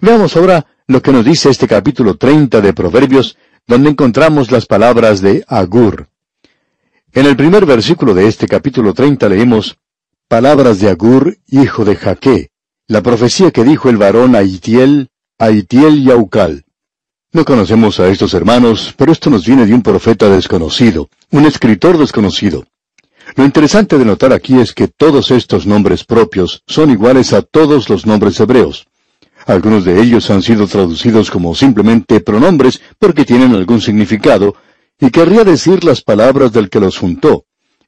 Veamos ahora lo que nos dice este capítulo 30 de Proverbios, donde encontramos las palabras de Agur. En el primer versículo de este capítulo 30 leemos, Palabras de Agur, hijo de Jaque, la profecía que dijo el varón a Itiel, a Itiel y Aucal. No conocemos a estos hermanos, pero esto nos viene de un profeta desconocido, un escritor desconocido. Lo interesante de notar aquí es que todos estos nombres propios son iguales a todos los nombres hebreos. Algunos de ellos han sido traducidos como simplemente pronombres porque tienen algún significado, y querría decir las palabras del que los juntó,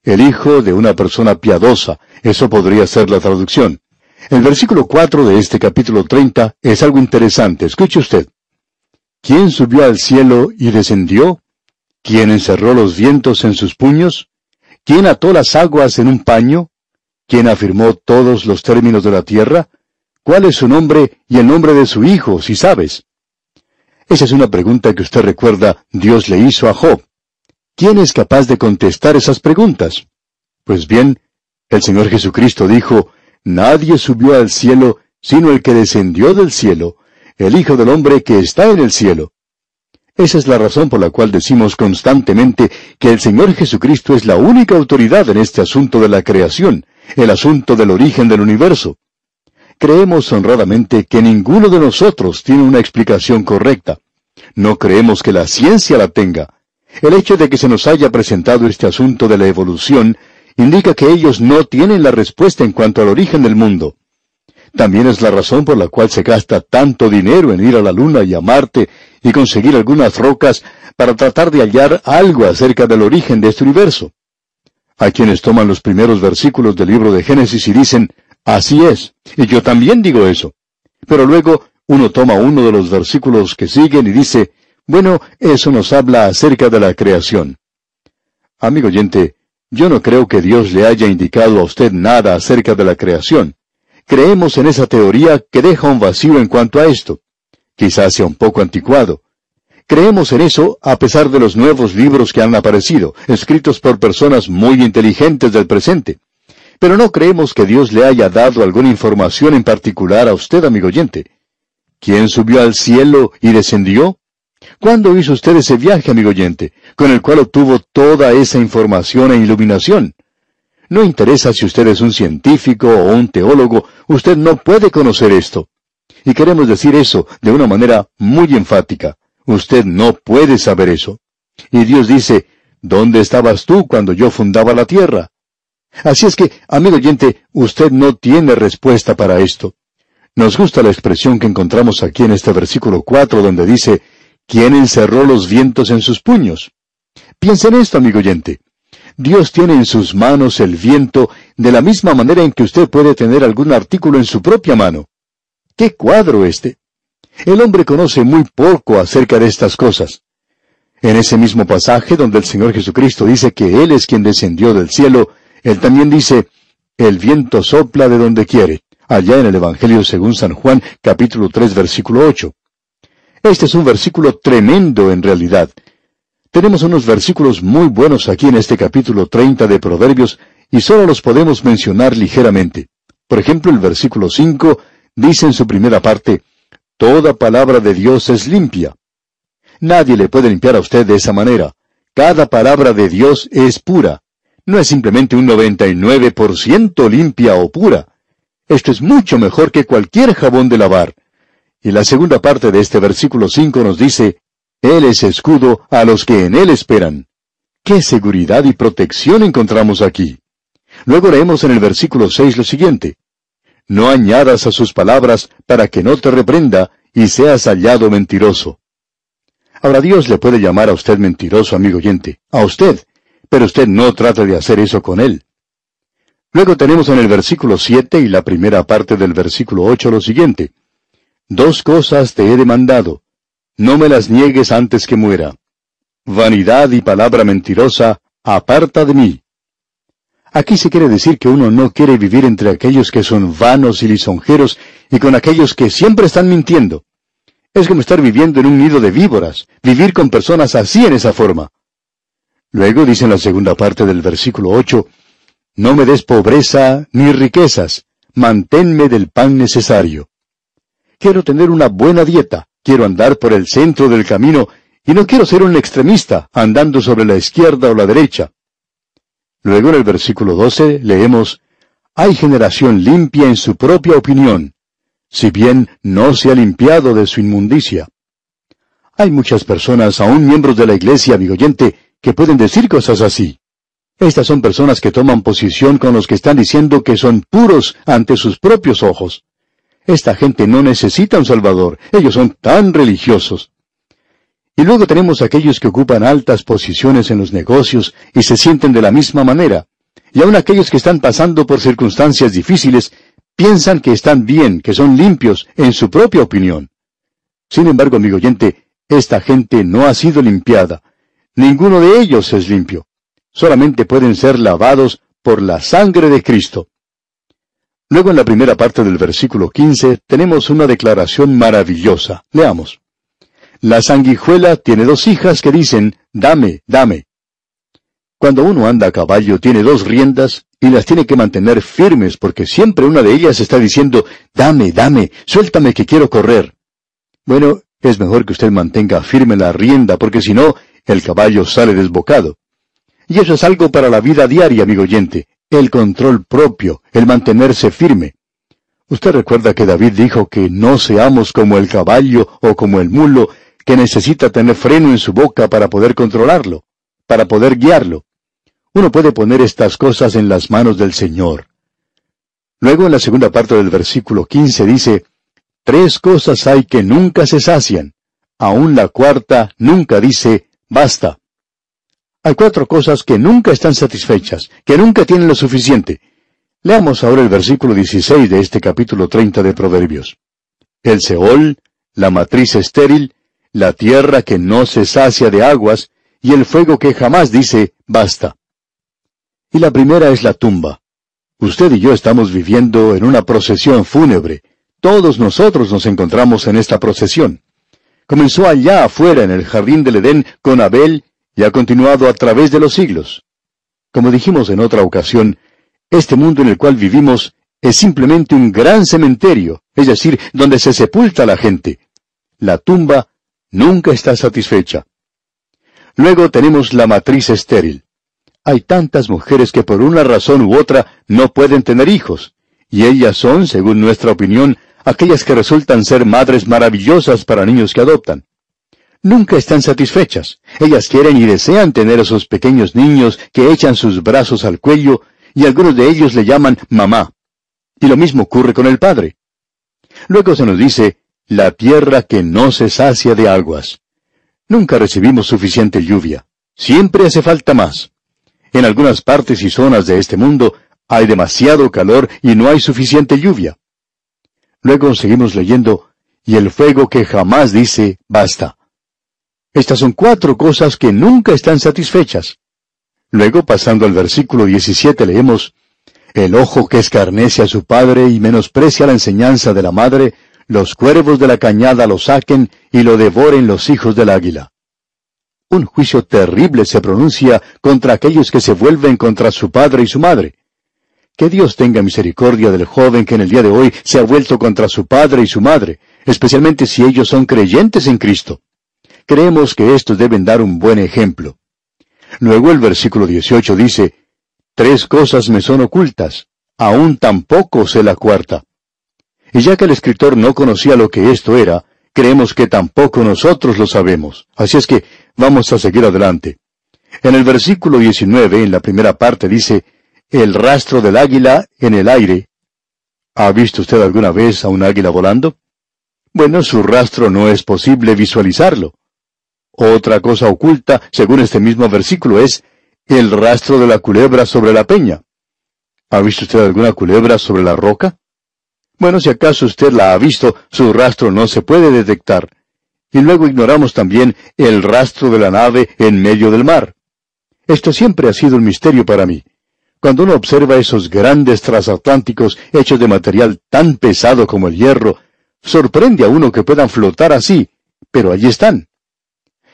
el hijo de una persona piadosa, eso podría ser la traducción. El versículo 4 de este capítulo 30 es algo interesante, escuche usted. ¿Quién subió al cielo y descendió? ¿Quién encerró los vientos en sus puños? ¿Quién ató las aguas en un paño? ¿Quién afirmó todos los términos de la tierra? ¿Cuál es su nombre y el nombre de su hijo, si sabes? Esa es una pregunta que usted recuerda Dios le hizo a Job. ¿Quién es capaz de contestar esas preguntas? Pues bien, el Señor Jesucristo dijo, Nadie subió al cielo sino el que descendió del cielo, el Hijo del Hombre que está en el cielo. Esa es la razón por la cual decimos constantemente que el Señor Jesucristo es la única autoridad en este asunto de la creación, el asunto del origen del universo. Creemos honradamente que ninguno de nosotros tiene una explicación correcta. No creemos que la ciencia la tenga. El hecho de que se nos haya presentado este asunto de la evolución indica que ellos no tienen la respuesta en cuanto al origen del mundo. También es la razón por la cual se gasta tanto dinero en ir a la Luna y a Marte y conseguir algunas rocas para tratar de hallar algo acerca del origen de este universo. Hay quienes toman los primeros versículos del libro de Génesis y dicen, así es, y yo también digo eso. Pero luego uno toma uno de los versículos que siguen y dice, bueno, eso nos habla acerca de la creación. Amigo oyente, yo no creo que Dios le haya indicado a usted nada acerca de la creación. Creemos en esa teoría que deja un vacío en cuanto a esto. Quizás sea un poco anticuado. Creemos en eso a pesar de los nuevos libros que han aparecido, escritos por personas muy inteligentes del presente. Pero no creemos que Dios le haya dado alguna información en particular a usted, amigo oyente. ¿Quién subió al cielo y descendió? ¿Cuándo hizo usted ese viaje, amigo oyente, con el cual obtuvo toda esa información e iluminación? No interesa si usted es un científico o un teólogo, usted no puede conocer esto. Y queremos decir eso de una manera muy enfática. Usted no puede saber eso. Y Dios dice, ¿dónde estabas tú cuando yo fundaba la tierra? Así es que, amigo oyente, usted no tiene respuesta para esto. Nos gusta la expresión que encontramos aquí en este versículo 4 donde dice, ¿quién encerró los vientos en sus puños? Piensa en esto, amigo oyente. Dios tiene en sus manos el viento de la misma manera en que usted puede tener algún artículo en su propia mano. ¡Qué cuadro este! El hombre conoce muy poco acerca de estas cosas. En ese mismo pasaje donde el Señor Jesucristo dice que Él es quien descendió del cielo, Él también dice, el viento sopla de donde quiere, allá en el Evangelio según San Juan capítulo 3 versículo 8. Este es un versículo tremendo en realidad, tenemos unos versículos muy buenos aquí en este capítulo 30 de Proverbios y solo los podemos mencionar ligeramente. Por ejemplo, el versículo 5 dice en su primera parte, Toda palabra de Dios es limpia. Nadie le puede limpiar a usted de esa manera. Cada palabra de Dios es pura. No es simplemente un 99% limpia o pura. Esto es mucho mejor que cualquier jabón de lavar. Y la segunda parte de este versículo 5 nos dice, él es escudo a los que en Él esperan. ¿Qué seguridad y protección encontramos aquí? Luego leemos en el versículo 6 lo siguiente. No añadas a sus palabras para que no te reprenda y seas hallado mentiroso. Ahora Dios le puede llamar a usted mentiroso, amigo oyente, a usted, pero usted no trate de hacer eso con él. Luego tenemos en el versículo 7 y la primera parte del versículo 8 lo siguiente. Dos cosas te he demandado, no me las niegues antes que muera. Vanidad y palabra mentirosa, aparta de mí. Aquí se quiere decir que uno no quiere vivir entre aquellos que son vanos y lisonjeros y con aquellos que siempre están mintiendo. Es como estar viviendo en un nido de víboras, vivir con personas así en esa forma. Luego dice en la segunda parte del versículo 8, No me des pobreza ni riquezas, manténme del pan necesario. quiero tener una buena dieta, quiero andar por el centro del camino y no quiero ser un extremista andando sobre la izquierda o la derecha. Luego en el versículo 12 leemos, Hay generación limpia en su propia opinión, si bien no se ha limpiado de su inmundicia. Hay muchas personas, aún miembros de la iglesia, amigo oyente, que pueden decir cosas así. Estas son personas que toman posición con los que están diciendo que son puros ante sus propios ojos. Esta gente no necesita un Salvador, ellos son tan religiosos. Y luego tenemos aquellos que ocupan altas posiciones en los negocios y se sienten de la misma manera. Y aún aquellos que están pasando por circunstancias difíciles piensan que están bien, que son limpios en su propia opinión. Sin embargo, amigo oyente, esta gente no ha sido limpiada. Ninguno de ellos es limpio solamente pueden ser lavados por la sangre de Cristo. Luego en la primera parte del versículo 15 tenemos una declaración maravillosa. Leamos. La sanguijuela tiene dos hijas que dicen, dame, dame. Cuando uno anda a caballo tiene dos riendas y las tiene que mantener firmes porque siempre una de ellas está diciendo, dame, dame, suéltame que quiero correr. Bueno, es mejor que usted mantenga firme la rienda porque si no, el caballo sale desbocado. Y eso es algo para la vida diaria, amigo oyente, el control propio, el mantenerse firme. Usted recuerda que David dijo que no seamos como el caballo o como el mulo, que necesita tener freno en su boca para poder controlarlo, para poder guiarlo. Uno puede poner estas cosas en las manos del Señor. Luego en la segunda parte del versículo 15 dice, Tres cosas hay que nunca se sacian. Aún la cuarta nunca dice, basta. Hay cuatro cosas que nunca están satisfechas, que nunca tienen lo suficiente. Leamos ahora el versículo 16 de este capítulo 30 de Proverbios. El Seol, la matriz estéril, la tierra que no se sacia de aguas, y el fuego que jamás dice, basta. Y la primera es la tumba. Usted y yo estamos viviendo en una procesión fúnebre. Todos nosotros nos encontramos en esta procesión. Comenzó allá afuera en el jardín del Edén con Abel y ha continuado a través de los siglos. Como dijimos en otra ocasión, este mundo en el cual vivimos es simplemente un gran cementerio, es decir, donde se sepulta la gente. La tumba nunca está satisfecha. Luego tenemos la matriz estéril. Hay tantas mujeres que por una razón u otra no pueden tener hijos, y ellas son, según nuestra opinión, aquellas que resultan ser madres maravillosas para niños que adoptan nunca están satisfechas. Ellas quieren y desean tener esos pequeños niños que echan sus brazos al cuello y algunos de ellos le llaman mamá. Y lo mismo ocurre con el Padre. Luego se nos dice, la tierra que no se sacia de aguas. Nunca recibimos suficiente lluvia. Siempre hace falta más. En algunas partes y zonas de este mundo hay demasiado calor y no hay suficiente lluvia. Luego seguimos leyendo, y el fuego que jamás dice, basta. Estas son cuatro cosas que nunca están satisfechas. Luego, pasando al versículo 17, leemos, El ojo que escarnece a su padre y menosprecia la enseñanza de la madre, los cuervos de la cañada lo saquen y lo devoren los hijos del águila. Un juicio terrible se pronuncia contra aquellos que se vuelven contra su padre y su madre. Que Dios tenga misericordia del joven que en el día de hoy se ha vuelto contra su padre y su madre, especialmente si ellos son creyentes en Cristo. Creemos que estos deben dar un buen ejemplo. Luego el versículo 18 dice, Tres cosas me son ocultas, aún tampoco sé la cuarta. Y ya que el escritor no conocía lo que esto era, creemos que tampoco nosotros lo sabemos. Así es que vamos a seguir adelante. En el versículo 19, en la primera parte, dice, El rastro del águila en el aire. ¿Ha visto usted alguna vez a un águila volando? Bueno, su rastro no es posible visualizarlo. Otra cosa oculta, según este mismo versículo, es el rastro de la culebra sobre la peña. ¿Ha visto usted alguna culebra sobre la roca? Bueno, si acaso usted la ha visto, su rastro no se puede detectar. Y luego ignoramos también el rastro de la nave en medio del mar. Esto siempre ha sido un misterio para mí. Cuando uno observa esos grandes transatlánticos hechos de material tan pesado como el hierro, sorprende a uno que puedan flotar así, pero allí están.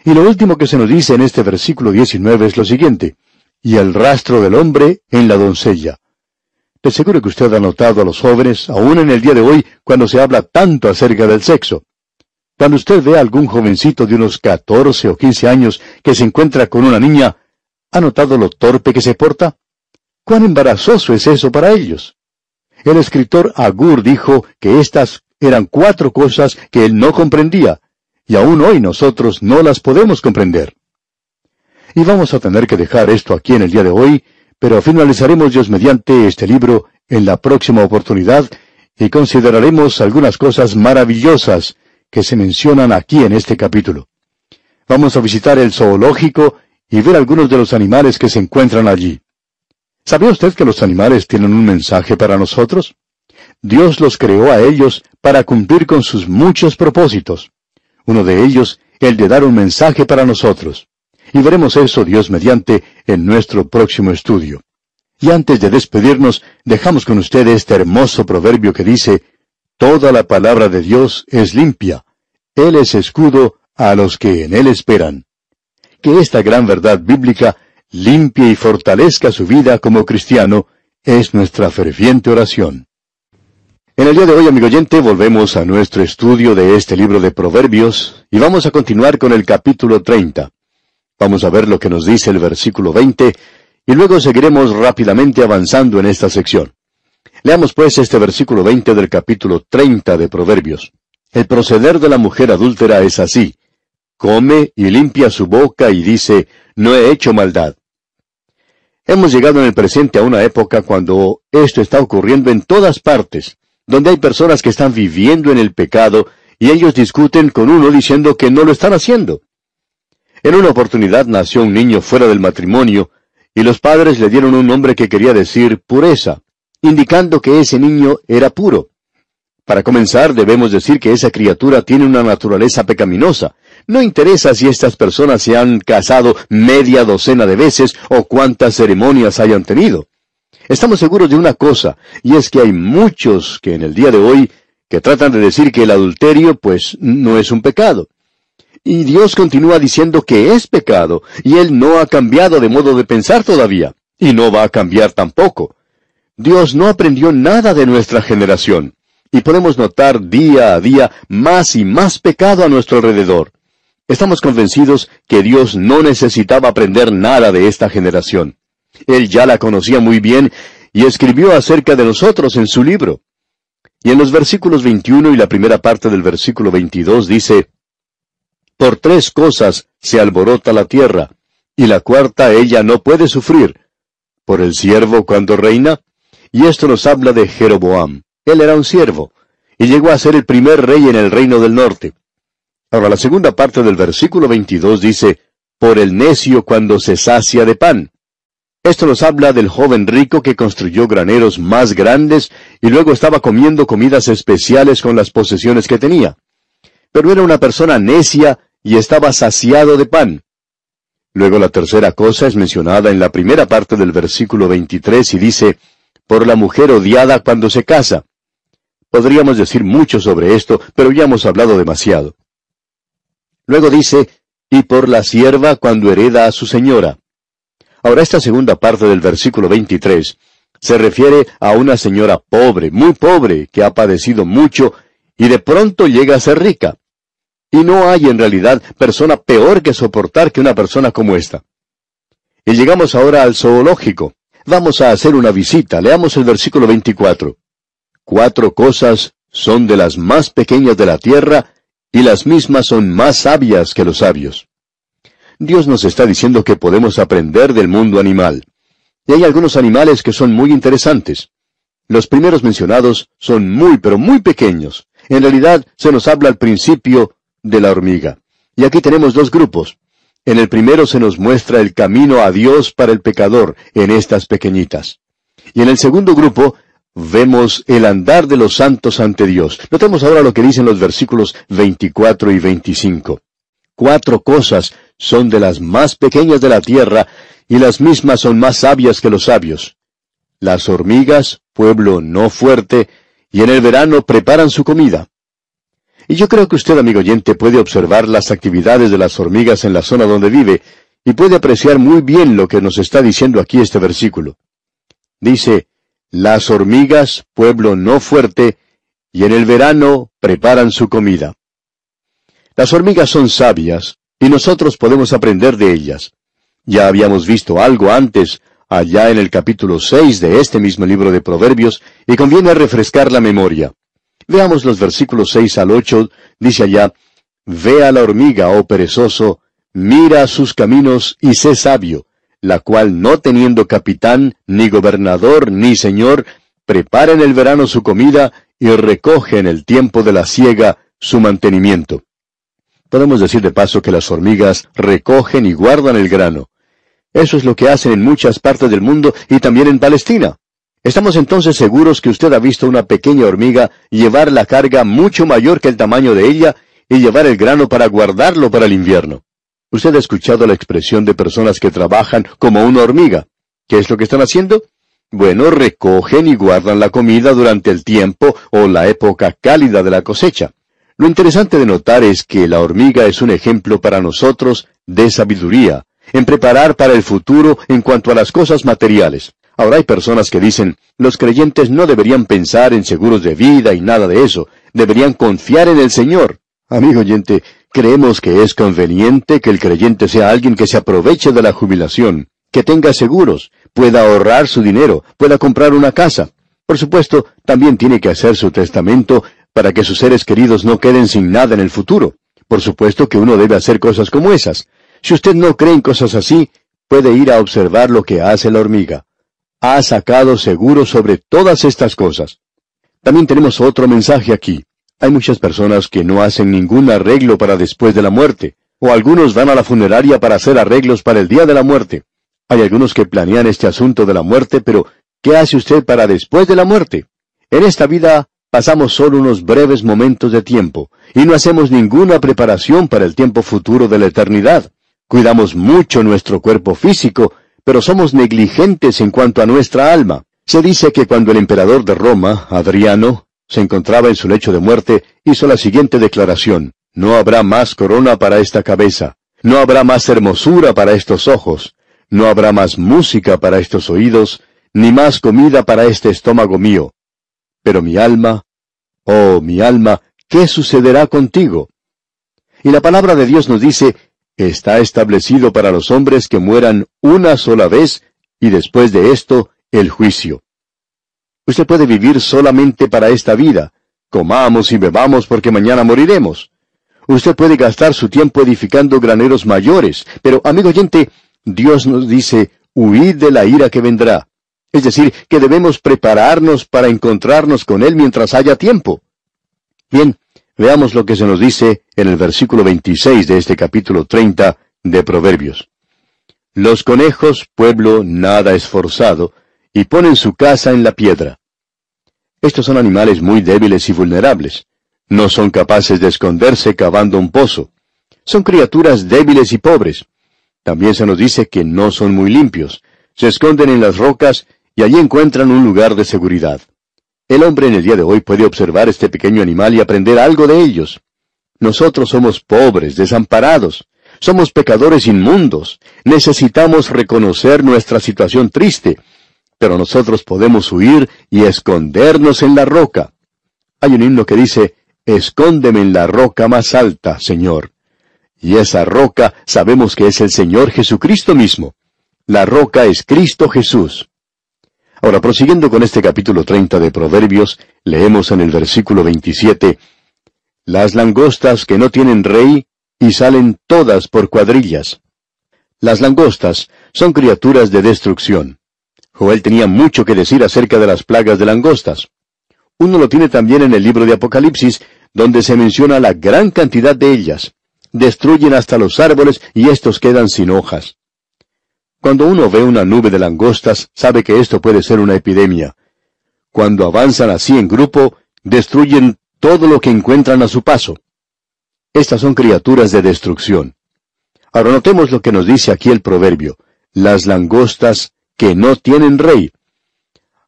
Y lo último que se nos dice en este versículo 19 es lo siguiente, y el rastro del hombre en la doncella. De seguro que usted ha notado a los jóvenes, aún en el día de hoy, cuando se habla tanto acerca del sexo. Cuando usted ve a algún jovencito de unos 14 o 15 años que se encuentra con una niña, ¿ha notado lo torpe que se porta? ¿Cuán embarazoso es eso para ellos? El escritor Agur dijo que estas eran cuatro cosas que él no comprendía, y aún hoy nosotros no las podemos comprender. Y vamos a tener que dejar esto aquí en el día de hoy, pero finalizaremos Dios mediante este libro en la próxima oportunidad y consideraremos algunas cosas maravillosas que se mencionan aquí en este capítulo. Vamos a visitar el zoológico y ver algunos de los animales que se encuentran allí. ¿Sabía usted que los animales tienen un mensaje para nosotros? Dios los creó a ellos para cumplir con sus muchos propósitos. Uno de ellos, el de dar un mensaje para nosotros. Y veremos eso, Dios mediante, en nuestro próximo estudio. Y antes de despedirnos, dejamos con usted este hermoso proverbio que dice, Toda la palabra de Dios es limpia. Él es escudo a los que en Él esperan. Que esta gran verdad bíblica limpie y fortalezca su vida como cristiano es nuestra ferviente oración. En el día de hoy, amigo oyente, volvemos a nuestro estudio de este libro de Proverbios y vamos a continuar con el capítulo 30. Vamos a ver lo que nos dice el versículo 20 y luego seguiremos rápidamente avanzando en esta sección. Leamos pues este versículo 20 del capítulo 30 de Proverbios. El proceder de la mujer adúltera es así. Come y limpia su boca y dice, no he hecho maldad. Hemos llegado en el presente a una época cuando esto está ocurriendo en todas partes, donde hay personas que están viviendo en el pecado y ellos discuten con uno diciendo que no lo están haciendo. En una oportunidad nació un niño fuera del matrimonio, y los padres le dieron un nombre que quería decir pureza, indicando que ese niño era puro. Para comenzar, debemos decir que esa criatura tiene una naturaleza pecaminosa. No interesa si estas personas se han casado media docena de veces o cuántas ceremonias hayan tenido. Estamos seguros de una cosa, y es que hay muchos que en el día de hoy que tratan de decir que el adulterio pues no es un pecado. Y Dios continúa diciendo que es pecado, y Él no ha cambiado de modo de pensar todavía, y no va a cambiar tampoco. Dios no aprendió nada de nuestra generación, y podemos notar día a día más y más pecado a nuestro alrededor. Estamos convencidos que Dios no necesitaba aprender nada de esta generación. Él ya la conocía muy bien y escribió acerca de nosotros en su libro. Y en los versículos 21 y la primera parte del versículo 22 dice, por tres cosas se alborota la tierra, y la cuarta ella no puede sufrir. Por el siervo cuando reina, y esto nos habla de Jeroboam. Él era un siervo, y llegó a ser el primer rey en el reino del norte. Ahora la segunda parte del versículo 22 dice, por el necio cuando se sacia de pan. Esto nos habla del joven rico que construyó graneros más grandes y luego estaba comiendo comidas especiales con las posesiones que tenía. Pero era una persona necia y estaba saciado de pan. Luego la tercera cosa es mencionada en la primera parte del versículo 23 y dice, por la mujer odiada cuando se casa. Podríamos decir mucho sobre esto, pero ya hemos hablado demasiado. Luego dice, y por la sierva cuando hereda a su señora. Ahora esta segunda parte del versículo 23 se refiere a una señora pobre, muy pobre, que ha padecido mucho y de pronto llega a ser rica. Y no hay en realidad persona peor que soportar que una persona como esta. Y llegamos ahora al zoológico. Vamos a hacer una visita. Leamos el versículo 24. Cuatro cosas son de las más pequeñas de la tierra, y las mismas son más sabias que los sabios. Dios nos está diciendo que podemos aprender del mundo animal. Y hay algunos animales que son muy interesantes. Los primeros mencionados son muy, pero muy pequeños. En realidad se nos habla al principio de la hormiga. Y aquí tenemos dos grupos. En el primero se nos muestra el camino a Dios para el pecador en estas pequeñitas. Y en el segundo grupo vemos el andar de los santos ante Dios. Notemos ahora lo que dicen los versículos 24 y 25. Cuatro cosas son de las más pequeñas de la tierra, y las mismas son más sabias que los sabios. Las hormigas, pueblo no fuerte, y en el verano preparan su comida. Y yo creo que usted, amigo oyente, puede observar las actividades de las hormigas en la zona donde vive y puede apreciar muy bien lo que nos está diciendo aquí este versículo. Dice, las hormigas, pueblo no fuerte, y en el verano preparan su comida. Las hormigas son sabias, y nosotros podemos aprender de ellas. Ya habíamos visto algo antes, allá en el capítulo seis de este mismo libro de Proverbios, y conviene refrescar la memoria. Veamos los versículos seis al ocho, dice allá, Ve a la hormiga, oh perezoso, mira sus caminos y sé sabio, la cual no teniendo capitán, ni gobernador, ni señor, prepara en el verano su comida y recoge en el tiempo de la siega su mantenimiento. Podemos decir de paso que las hormigas recogen y guardan el grano. Eso es lo que hacen en muchas partes del mundo y también en Palestina. Estamos entonces seguros que usted ha visto una pequeña hormiga llevar la carga mucho mayor que el tamaño de ella y llevar el grano para guardarlo para el invierno. Usted ha escuchado la expresión de personas que trabajan como una hormiga. ¿Qué es lo que están haciendo? Bueno, recogen y guardan la comida durante el tiempo o la época cálida de la cosecha. Lo interesante de notar es que la hormiga es un ejemplo para nosotros de sabiduría, en preparar para el futuro en cuanto a las cosas materiales. Ahora hay personas que dicen, los creyentes no deberían pensar en seguros de vida y nada de eso, deberían confiar en el Señor. Amigo oyente, Creemos que es conveniente que el creyente sea alguien que se aproveche de la jubilación, que tenga seguros, pueda ahorrar su dinero, pueda comprar una casa. Por supuesto, también tiene que hacer su testamento para que sus seres queridos no queden sin nada en el futuro. Por supuesto que uno debe hacer cosas como esas. Si usted no cree en cosas así, puede ir a observar lo que hace la hormiga. Ha sacado seguro sobre todas estas cosas. También tenemos otro mensaje aquí. Hay muchas personas que no hacen ningún arreglo para después de la muerte, o algunos van a la funeraria para hacer arreglos para el día de la muerte. Hay algunos que planean este asunto de la muerte, pero ¿qué hace usted para después de la muerte? En esta vida pasamos solo unos breves momentos de tiempo, y no hacemos ninguna preparación para el tiempo futuro de la eternidad. Cuidamos mucho nuestro cuerpo físico, pero somos negligentes en cuanto a nuestra alma. Se dice que cuando el emperador de Roma, Adriano, se encontraba en su lecho de muerte, hizo la siguiente declaración, No habrá más corona para esta cabeza, no habrá más hermosura para estos ojos, no habrá más música para estos oídos, ni más comida para este estómago mío. Pero mi alma, oh mi alma, ¿qué sucederá contigo? Y la palabra de Dios nos dice, está establecido para los hombres que mueran una sola vez, y después de esto, el juicio. Usted puede vivir solamente para esta vida. Comamos y bebamos porque mañana moriremos. Usted puede gastar su tiempo edificando graneros mayores, pero, amigo oyente, Dios nos dice, huid de la ira que vendrá. Es decir, que debemos prepararnos para encontrarnos con Él mientras haya tiempo. Bien, veamos lo que se nos dice en el versículo 26 de este capítulo 30 de Proverbios. Los conejos, pueblo nada esforzado, y ponen su casa en la piedra. Estos son animales muy débiles y vulnerables. No son capaces de esconderse cavando un pozo. Son criaturas débiles y pobres. También se nos dice que no son muy limpios. Se esconden en las rocas y allí encuentran un lugar de seguridad. El hombre en el día de hoy puede observar este pequeño animal y aprender algo de ellos. Nosotros somos pobres, desamparados. Somos pecadores inmundos. Necesitamos reconocer nuestra situación triste pero nosotros podemos huir y escondernos en la roca. Hay un himno que dice, Escóndeme en la roca más alta, Señor. Y esa roca sabemos que es el Señor Jesucristo mismo. La roca es Cristo Jesús. Ahora, prosiguiendo con este capítulo 30 de Proverbios, leemos en el versículo 27, Las langostas que no tienen rey y salen todas por cuadrillas. Las langostas son criaturas de destrucción. Joel tenía mucho que decir acerca de las plagas de langostas. Uno lo tiene también en el libro de Apocalipsis, donde se menciona la gran cantidad de ellas. Destruyen hasta los árboles y estos quedan sin hojas. Cuando uno ve una nube de langostas, sabe que esto puede ser una epidemia. Cuando avanzan así en grupo, destruyen todo lo que encuentran a su paso. Estas son criaturas de destrucción. Ahora notemos lo que nos dice aquí el proverbio. Las langostas que no tienen rey.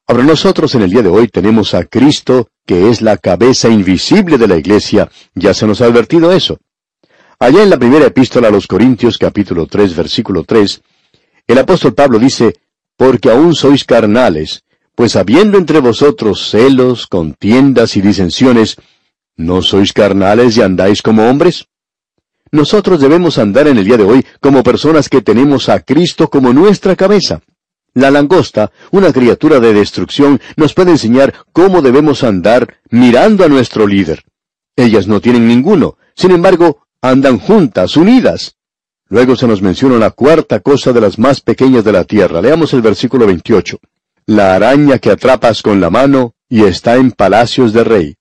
Ahora nosotros en el día de hoy tenemos a Cristo, que es la cabeza invisible de la iglesia, ya se nos ha advertido eso. Allá en la primera epístola a los Corintios capítulo 3 versículo 3, el apóstol Pablo dice, porque aún sois carnales, Pues habiendo entre vosotros celos, contiendas y disensiones, ¿no sois carnales y andáis como hombres? Nosotros debemos andar en el día de hoy como personas que tenemos a Cristo como nuestra cabeza. La langosta, una criatura de destrucción, nos puede enseñar cómo debemos andar mirando a nuestro líder. Ellas no tienen ninguno, sin embargo, andan juntas, unidas. Luego se nos menciona la cuarta cosa de las más pequeñas de la tierra. Leamos el versículo 28 la araña que atrapas con la mano y está en palacios de rey.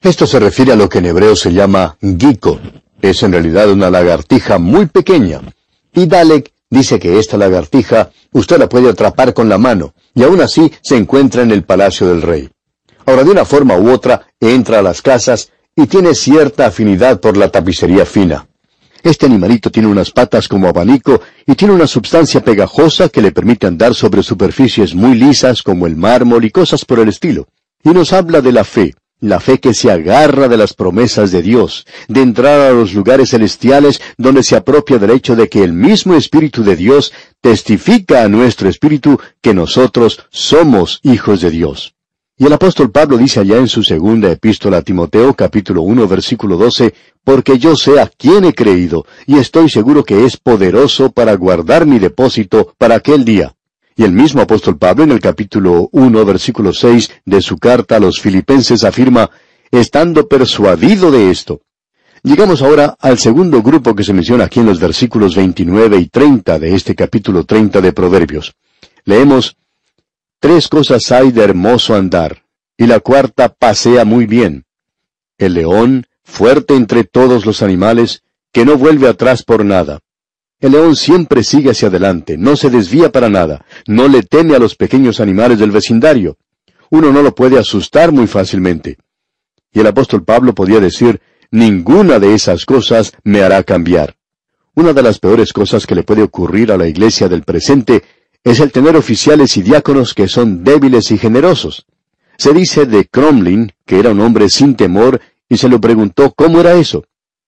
Esto se refiere a lo que en hebreo se llama gico. Es en realidad una lagartija muy pequeña. Y Dalek dice que esta lagartija usted la puede atrapar con la mano, y aún así se encuentra en el palacio del rey. Ahora, de una forma u otra, entra a las casas y tiene cierta afinidad por la tapicería fina. Este animalito tiene unas patas como abanico y tiene una sustancia pegajosa que le permite andar sobre superficies muy lisas como el mármol y cosas por el estilo. Y nos habla de la fe, la fe que se agarra de las promesas de Dios, de entrar a los lugares celestiales donde se apropia del hecho de que el mismo Espíritu de Dios testifica a nuestro espíritu que nosotros somos hijos de Dios. Y el apóstol Pablo dice allá en su segunda epístola a Timoteo capítulo 1 versículo 12, porque yo sé a quién he creído, y estoy seguro que es poderoso para guardar mi depósito para aquel día. Y el mismo apóstol Pablo en el capítulo 1 versículo 6 de su carta a los filipenses afirma, estando persuadido de esto. Llegamos ahora al segundo grupo que se menciona aquí en los versículos 29 y 30 de este capítulo 30 de Proverbios. Leemos, Tres cosas hay de hermoso andar, y la cuarta pasea muy bien. El león, fuerte entre todos los animales, que no vuelve atrás por nada. El león siempre sigue hacia adelante, no se desvía para nada, no le teme a los pequeños animales del vecindario. Uno no lo puede asustar muy fácilmente. Y el apóstol Pablo podía decir, ninguna de esas cosas me hará cambiar. Una de las peores cosas que le puede ocurrir a la iglesia del presente es el tener oficiales y diáconos que son débiles y generosos. Se dice de Cromlin que era un hombre sin temor y se lo preguntó cómo era eso,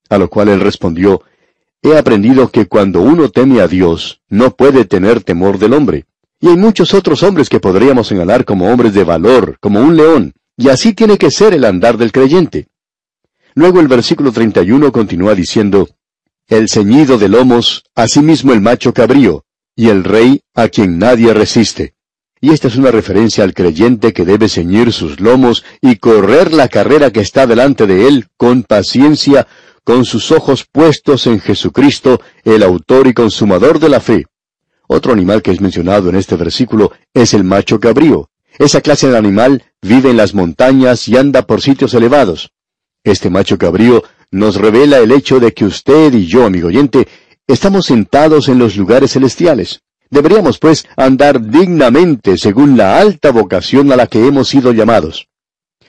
a lo cual él respondió, He aprendido que cuando uno teme a Dios, no puede tener temor del hombre. Y hay muchos otros hombres que podríamos señalar como hombres de valor, como un león, y así tiene que ser el andar del creyente. Luego el versículo 31 continúa diciendo, El ceñido de lomos, asimismo el macho cabrío, y el rey a quien nadie resiste. Y esta es una referencia al creyente que debe ceñir sus lomos y correr la carrera que está delante de él con paciencia, con sus ojos puestos en Jesucristo, el autor y consumador de la fe. Otro animal que es mencionado en este versículo es el macho cabrío. Esa clase de animal vive en las montañas y anda por sitios elevados. Este macho cabrío nos revela el hecho de que usted y yo, amigo oyente, Estamos sentados en los lugares celestiales. Deberíamos, pues, andar dignamente según la alta vocación a la que hemos sido llamados.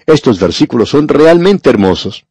Estos versículos son realmente hermosos.